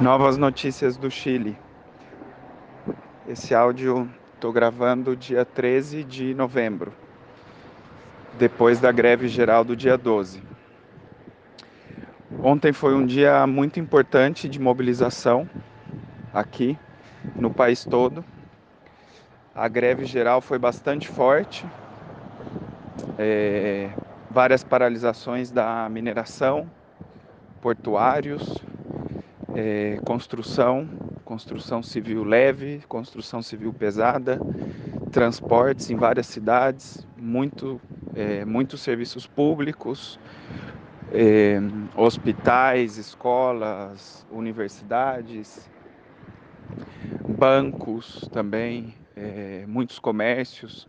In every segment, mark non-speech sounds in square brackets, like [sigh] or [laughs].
Novas notícias do Chile. Esse áudio estou gravando dia 13 de novembro, depois da greve geral do dia 12. Ontem foi um dia muito importante de mobilização aqui no país todo. A greve geral foi bastante forte, é, várias paralisações da mineração, portuários, é, construção, construção civil leve, construção civil pesada, transportes em várias cidades, muito, é, muitos serviços públicos, é, hospitais, escolas, universidades, bancos também, é, muitos comércios.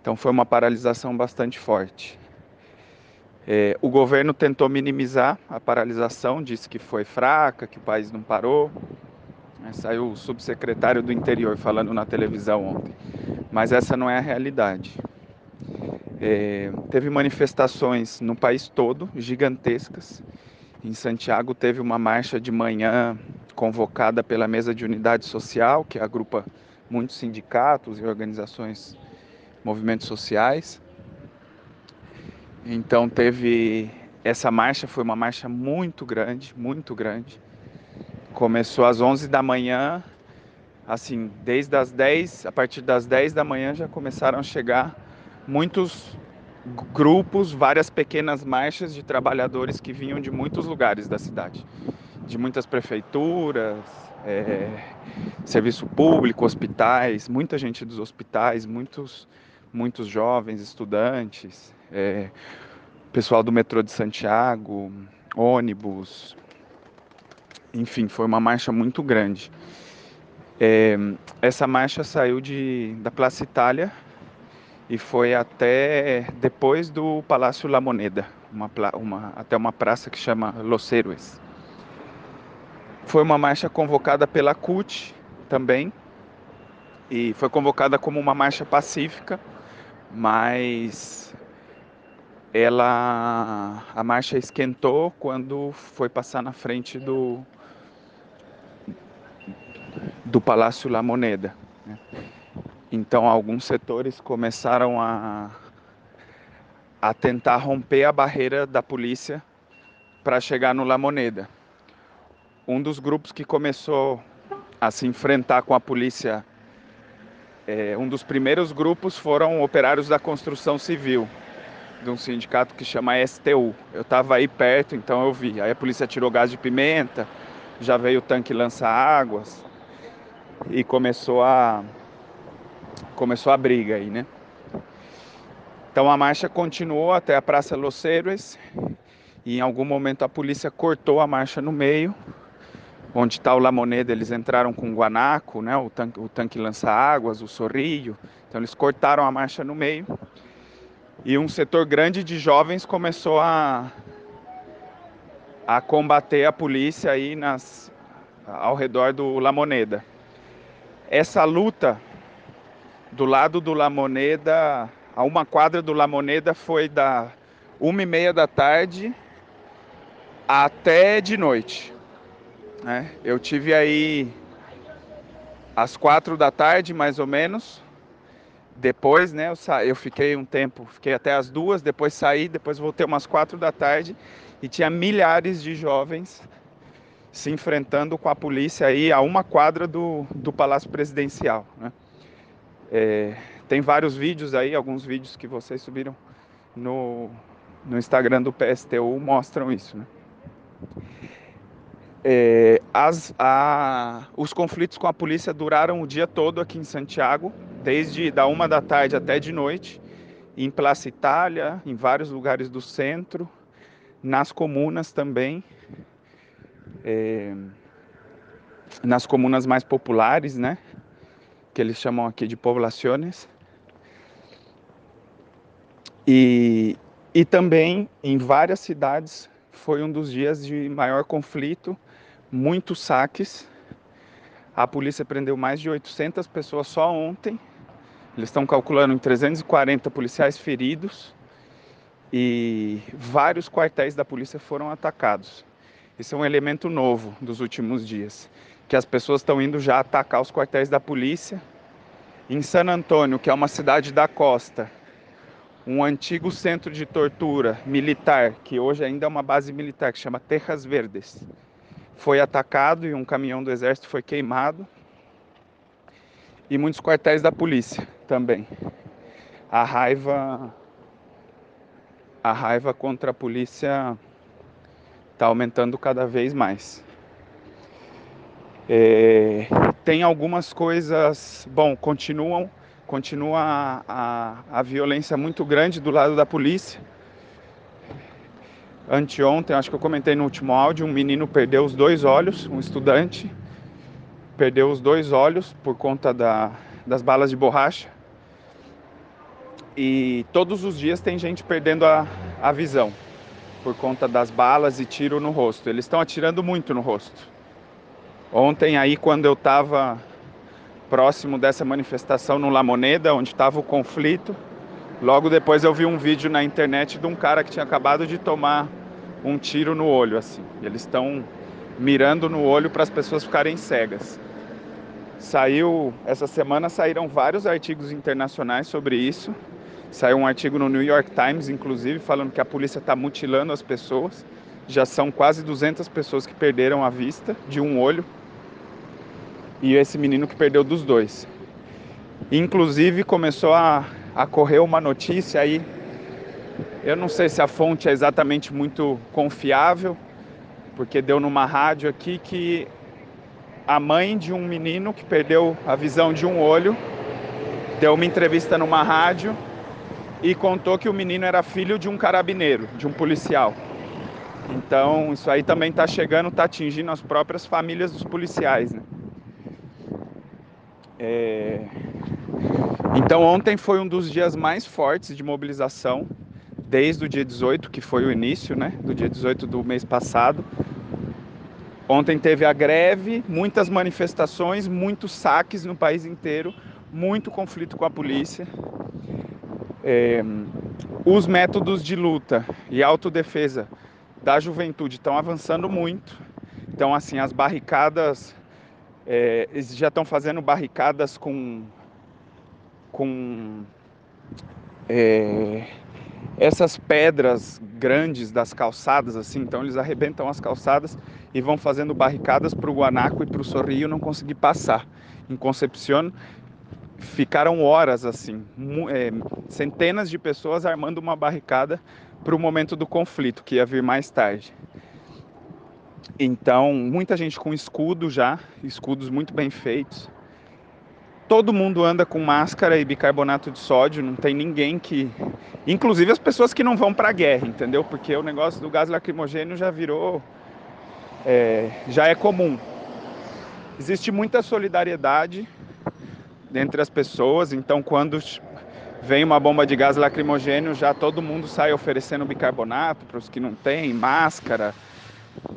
Então foi uma paralisação bastante forte. É, o governo tentou minimizar a paralisação, disse que foi fraca, que o país não parou. É, saiu o subsecretário do interior falando na televisão ontem. Mas essa não é a realidade. É, teve manifestações no país todo, gigantescas. Em Santiago teve uma marcha de manhã convocada pela Mesa de Unidade Social, que agrupa muitos sindicatos e organizações, movimentos sociais. Então teve essa marcha, foi uma marcha muito grande, muito grande. Começou às 11 da manhã, assim, desde as 10, a partir das 10 da manhã já começaram a chegar muitos grupos, várias pequenas marchas de trabalhadores que vinham de muitos lugares da cidade, de muitas prefeituras, é, serviço público, hospitais, muita gente dos hospitais, muitos, muitos jovens, estudantes, é, pessoal do metrô de Santiago, ônibus, enfim, foi uma marcha muito grande. É, essa marcha saiu de, da Praça Itália e foi até depois do Palácio La Moneda, uma, uma, até uma praça que chama Los Héroes. Foi uma marcha convocada pela CUT também, e foi convocada como uma marcha pacífica, mas ela a marcha esquentou quando foi passar na frente do do Palácio La Moneda. Né? Então alguns setores começaram a a tentar romper a barreira da polícia para chegar no La Moneda. Um dos grupos que começou a se enfrentar com a polícia, é, um dos primeiros grupos foram operários da construção civil de um sindicato que chama STU. Eu estava aí perto, então eu vi. Aí a polícia tirou gás de pimenta, já veio o tanque lança-águas e começou a começou a briga aí, né? Então a marcha continuou até a Praça Los Héroes e em algum momento a polícia cortou a marcha no meio, onde está o La Moneda, eles entraram com o guanaco, né, o tanque, o tanque lança-águas, o sorrilho, então eles cortaram a marcha no meio e um setor grande de jovens começou a, a combater a polícia aí nas, ao redor do La Moneda. Essa luta do lado do La Moneda, a uma quadra do La Moneda, foi da uma e meia da tarde até de noite. Né? Eu tive aí às quatro da tarde, mais ou menos, depois, né, eu, sa... eu fiquei um tempo, fiquei até as duas, depois saí, depois voltei umas quatro da tarde e tinha milhares de jovens se enfrentando com a polícia aí a uma quadra do, do Palácio Presidencial. Né? É, tem vários vídeos aí, alguns vídeos que vocês subiram no, no Instagram do PSTU mostram isso. Né? É, as, a, os conflitos com a polícia duraram o dia todo aqui em Santiago desde da uma da tarde até de noite, em Plaza Itália, em vários lugares do centro, nas comunas também, é, nas comunas mais populares, né? Que eles chamam aqui de poblaciones. E, e também em várias cidades foi um dos dias de maior conflito, muitos saques. A polícia prendeu mais de 800 pessoas só ontem eles estão calculando em 340 policiais feridos e vários quartéis da polícia foram atacados. Esse é um elemento novo dos últimos dias, que as pessoas estão indo já atacar os quartéis da polícia. Em San Antônio, que é uma cidade da costa, um antigo centro de tortura militar, que hoje ainda é uma base militar, que chama Terras Verdes, foi atacado e um caminhão do exército foi queimado. E muitos quartéis da polícia também. A raiva a raiva contra a polícia está aumentando cada vez mais. É, tem algumas coisas, bom, continuam, continua a, a, a, violência muito grande do lado da polícia. Anteontem, acho que eu comentei no último áudio, um menino perdeu os dois olhos, um estudante, perdeu os dois olhos por conta da, das balas de borracha e todos os dias tem gente perdendo a, a visão por conta das balas e tiro no rosto. Eles estão atirando muito no rosto. Ontem aí quando eu estava próximo dessa manifestação no La Moneda, onde estava o conflito, logo depois eu vi um vídeo na internet de um cara que tinha acabado de tomar um tiro no olho assim. Eles estão mirando no olho para as pessoas ficarem cegas. Saiu essa semana saíram vários artigos internacionais sobre isso Saiu um artigo no New York Times, inclusive, falando que a polícia está mutilando as pessoas. Já são quase 200 pessoas que perderam a vista de um olho. E esse menino que perdeu dos dois. Inclusive, começou a, a correr uma notícia aí. Eu não sei se a fonte é exatamente muito confiável, porque deu numa rádio aqui que a mãe de um menino que perdeu a visão de um olho deu uma entrevista numa rádio e contou que o menino era filho de um carabineiro, de um policial. Então, isso aí também está chegando, está atingindo as próprias famílias dos policiais. Né? É... Então, ontem foi um dos dias mais fortes de mobilização, desde o dia 18, que foi o início, né? Do dia 18 do mês passado. Ontem teve a greve, muitas manifestações, muitos saques no país inteiro, muito conflito com a polícia. É, os métodos de luta e autodefesa da juventude estão avançando muito. Então, assim, as barricadas, é, eles já estão fazendo barricadas com, com é, essas pedras grandes das calçadas, assim. Então, eles arrebentam as calçadas e vão fazendo barricadas para o Guanaco e para o Sorrio não conseguir passar. Em Concepción, ficaram horas assim, é, centenas de pessoas armando uma barricada para o momento do conflito que ia vir mais tarde. Então, muita gente com escudo já, escudos muito bem feitos. Todo mundo anda com máscara e bicarbonato de sódio, não tem ninguém que. Inclusive as pessoas que não vão para a guerra, entendeu? Porque o negócio do gás lacrimogênio já virou. É, já é comum. Existe muita solidariedade entre as pessoas. Então, quando vem uma bomba de gás lacrimogênio, já todo mundo sai oferecendo bicarbonato para os que não têm, máscara.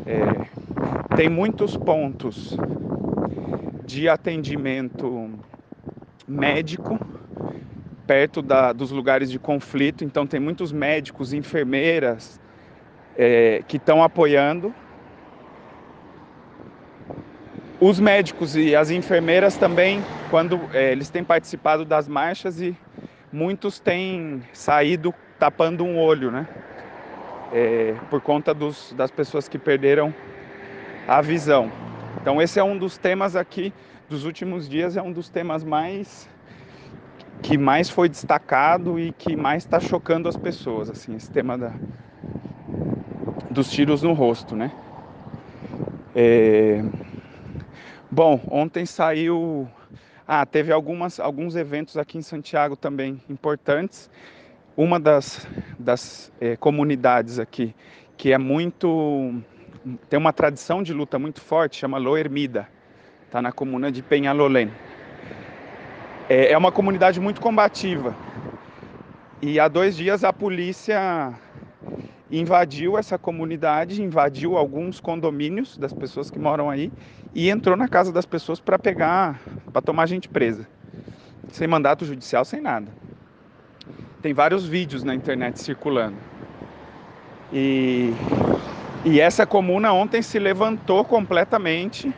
É, tem muitos pontos de atendimento médico perto da, dos lugares de conflito, então tem muitos médicos, enfermeiras é, que estão apoiando os médicos e as enfermeiras também, quando é, eles têm participado das marchas e muitos têm saído tapando um olho, né? É, por conta dos, das pessoas que perderam a visão. Então esse é um dos temas aqui dos últimos dias, é um dos temas mais que mais foi destacado e que mais está chocando as pessoas, assim, esse tema da, dos tiros no rosto, né? É, Bom, ontem saiu. Ah, teve algumas, alguns eventos aqui em Santiago também importantes. Uma das, das é, comunidades aqui que é muito. tem uma tradição de luta muito forte, chama Loermida, está na comuna de Penhalolén. É, é uma comunidade muito combativa. E há dois dias a polícia invadiu essa comunidade, invadiu alguns condomínios das pessoas que moram aí e entrou na casa das pessoas para pegar, para tomar gente presa. Sem mandato judicial, sem nada. Tem vários vídeos na internet circulando. E E essa comuna ontem se levantou completamente.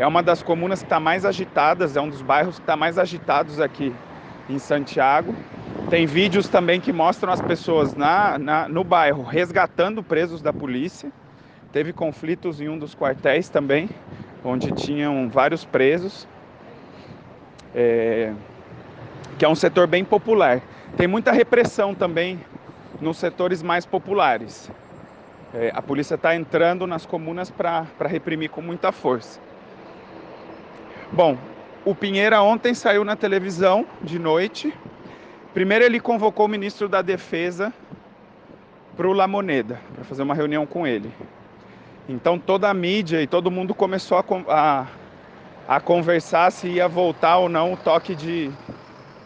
É uma das comunas que está mais agitadas, é um dos bairros que está mais agitados aqui em Santiago. Tem vídeos também que mostram as pessoas na, na, no bairro resgatando presos da polícia. Teve conflitos em um dos quartéis também, onde tinham vários presos. É, que é um setor bem popular. Tem muita repressão também nos setores mais populares. É, a polícia está entrando nas comunas para reprimir com muita força. Bom, o Pinheira ontem saiu na televisão de noite. Primeiro ele convocou o ministro da Defesa para o La Moneda, para fazer uma reunião com ele. Então toda a mídia e todo mundo começou a, a, a conversar se ia voltar ou não o toque de,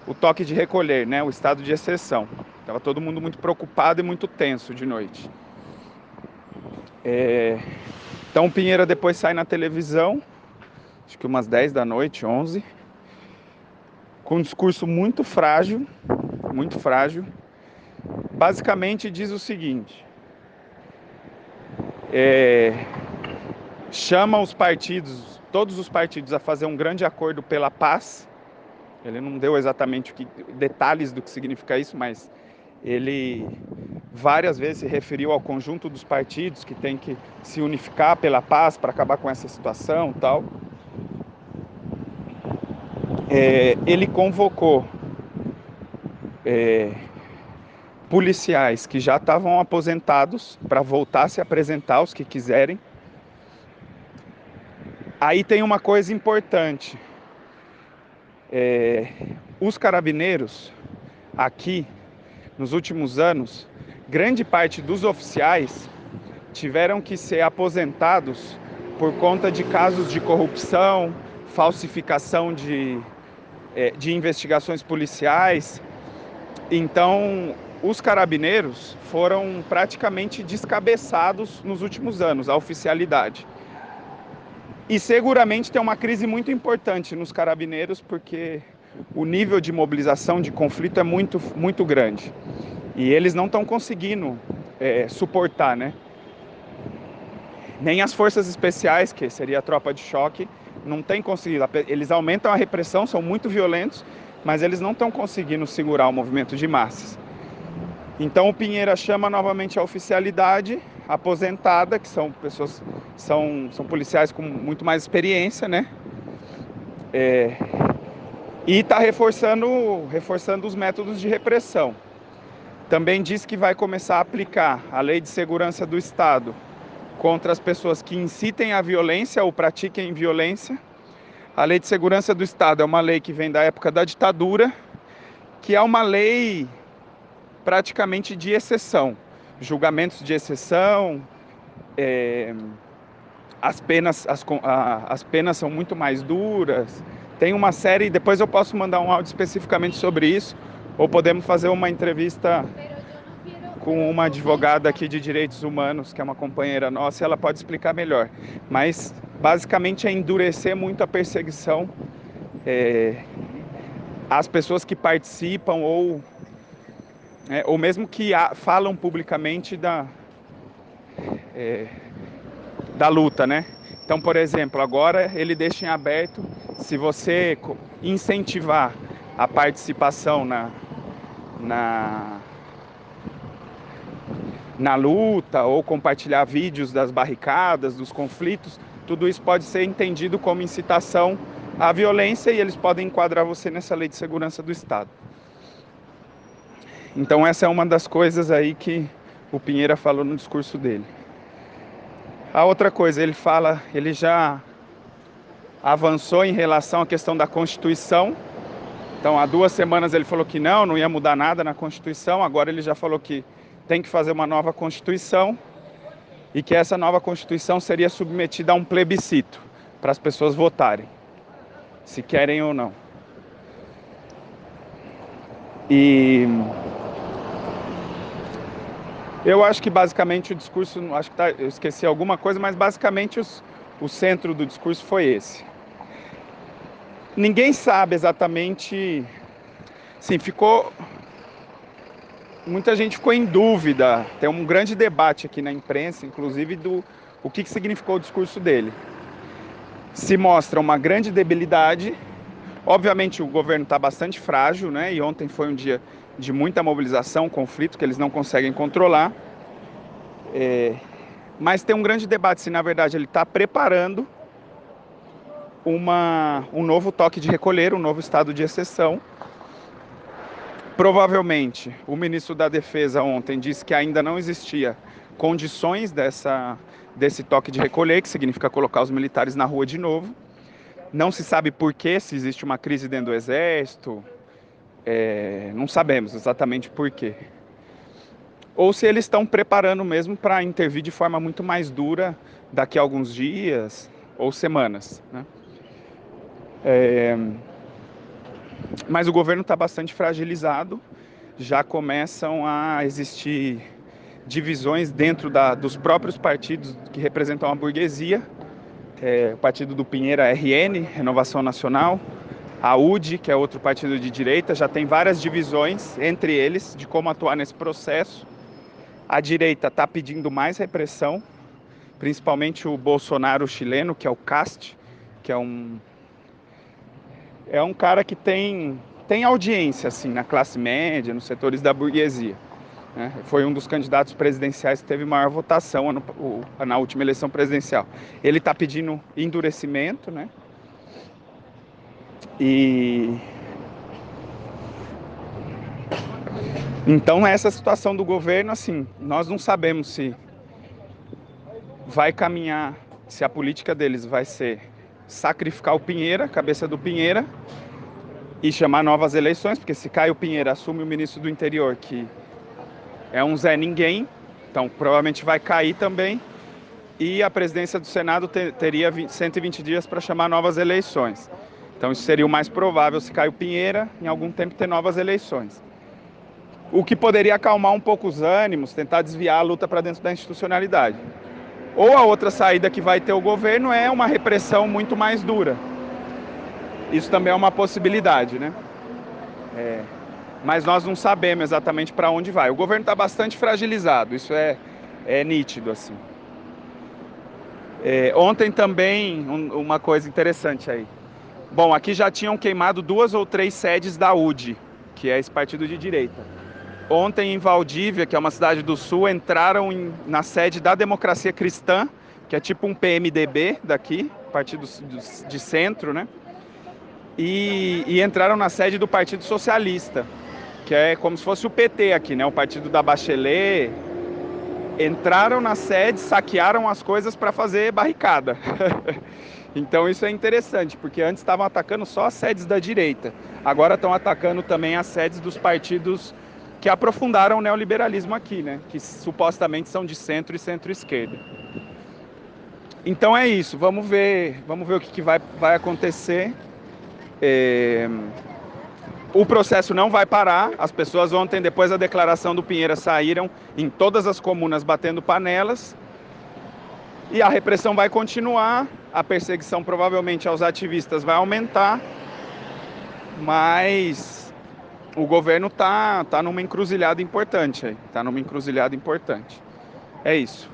o toque de recolher, né, o estado de exceção. Estava todo mundo muito preocupado e muito tenso de noite. É... Então Pinheira depois sai na televisão, acho que umas 10 da noite, 11, com um discurso muito frágil, muito frágil. Basicamente diz o seguinte: é... chama os partidos, todos os partidos, a fazer um grande acordo pela paz ele não deu exatamente que, detalhes do que significa isso, mas ele várias vezes se referiu ao conjunto dos partidos que tem que se unificar pela paz para acabar com essa situação, tal. É, ele convocou é, policiais que já estavam aposentados para voltar a se apresentar, os que quiserem. Aí tem uma coisa importante é, os carabineiros aqui, nos últimos anos, grande parte dos oficiais tiveram que ser aposentados por conta de casos de corrupção, falsificação de, é, de investigações policiais. Então, os carabineiros foram praticamente descabeçados nos últimos anos, a oficialidade. E seguramente tem uma crise muito importante nos carabineiros, porque o nível de mobilização, de conflito é muito, muito grande. E eles não estão conseguindo é, suportar, né? Nem as forças especiais, que seria a tropa de choque, não tem conseguido. Eles aumentam a repressão, são muito violentos, mas eles não estão conseguindo segurar o movimento de massas. Então o Pinheira chama novamente a oficialidade aposentada, que são pessoas, são, são policiais com muito mais experiência, né? É, e está reforçando, reforçando os métodos de repressão. Também diz que vai começar a aplicar a lei de segurança do Estado contra as pessoas que incitem a violência ou pratiquem violência. A lei de segurança do Estado é uma lei que vem da época da ditadura, que é uma lei praticamente de exceção julgamentos de exceção, é, as, penas, as, a, as penas são muito mais duras. Tem uma série, depois eu posso mandar um áudio especificamente sobre isso, ou podemos fazer uma entrevista com uma advogada aqui de direitos humanos, que é uma companheira nossa, e ela pode explicar melhor. Mas basicamente é endurecer muito a perseguição é, às pessoas que participam ou é, ou mesmo que falam publicamente da, é, da luta, né? Então, por exemplo, agora ele deixa em aberto se você incentivar a participação na, na, na luta ou compartilhar vídeos das barricadas, dos conflitos, tudo isso pode ser entendido como incitação à violência e eles podem enquadrar você nessa lei de segurança do Estado. Então essa é uma das coisas aí que o Pinheira falou no discurso dele. A outra coisa, ele fala, ele já avançou em relação à questão da Constituição. Então, há duas semanas ele falou que não, não ia mudar nada na Constituição. Agora ele já falou que tem que fazer uma nova Constituição e que essa nova Constituição seria submetida a um plebiscito para as pessoas votarem, se querem ou não. E eu acho que basicamente o discurso, acho que tá, eu esqueci alguma coisa, mas basicamente os, o centro do discurso foi esse. Ninguém sabe exatamente, sim, ficou muita gente ficou em dúvida. Tem um grande debate aqui na imprensa, inclusive, do o que, que significou o discurso dele. Se mostra uma grande debilidade. Obviamente, o governo está bastante frágil, né? E ontem foi um dia de muita mobilização, conflito que eles não conseguem controlar. É, mas tem um grande debate se, na verdade, ele está preparando uma, um novo toque de recolher, um novo estado de exceção. Provavelmente, o ministro da Defesa ontem disse que ainda não existia condições dessa, desse toque de recolher, que significa colocar os militares na rua de novo. Não se sabe por que, se existe uma crise dentro do Exército, é, não sabemos exatamente por quê. Ou se eles estão preparando mesmo para intervir de forma muito mais dura daqui a alguns dias ou semanas. Né? É, mas o governo está bastante fragilizado, já começam a existir divisões dentro da, dos próprios partidos que representam a burguesia. É, o partido do Pinheira RN, Renovação Nacional, a UD, que é outro partido de direita, já tem várias divisões entre eles de como atuar nesse processo. A direita está pedindo mais repressão, principalmente o Bolsonaro chileno, que é o CAST, que é um é um cara que tem tem audiência assim na classe média, nos setores da burguesia. Né? Foi um dos candidatos presidenciais que teve maior votação no, o, na última eleição presidencial. Ele está pedindo endurecimento, né? E então essa situação do governo, assim, nós não sabemos se vai caminhar, se a política deles vai ser sacrificar o Pinheira, cabeça do Pinheira, e chamar novas eleições, porque se Caio Pinheira assume o ministro do interior, que é um Zé Ninguém, então provavelmente vai cair também, e a presidência do Senado ter, teria 120 dias para chamar novas eleições. Então isso seria o mais provável se Caio Pinheira, em algum tempo, ter novas eleições. O que poderia acalmar um pouco os ânimos, tentar desviar a luta para dentro da institucionalidade. Ou a outra saída que vai ter o governo é uma repressão muito mais dura. Isso também é uma possibilidade, né? É, mas nós não sabemos exatamente para onde vai. O governo está bastante fragilizado, isso é, é nítido assim. É, ontem também um, uma coisa interessante aí. Bom, aqui já tinham queimado duas ou três sedes da UD, que é esse partido de direita. Ontem em Valdívia, que é uma cidade do sul, entraram em, na sede da Democracia Cristã, que é tipo um PMDB daqui, partido de centro, né? E, e, entraram na sede do Partido Socialista, que é como se fosse o PT aqui, né? O partido da Bachelet. Entraram na sede, saquearam as coisas para fazer barricada. [laughs] então isso é interessante, porque antes estavam atacando só as sedes da direita, agora estão atacando também as sedes dos partidos que aprofundaram o neoliberalismo aqui, né? Que supostamente são de centro e centro-esquerda. Então é isso. Vamos ver, vamos ver o que, que vai, vai acontecer. É... O processo não vai parar. As pessoas ontem, depois da declaração do Pinheira, saíram em todas as comunas batendo panelas. E a repressão vai continuar. A perseguição provavelmente aos ativistas vai aumentar. Mas o governo está tá numa encruzilhada importante aí, está numa encruzilhada importante. É isso.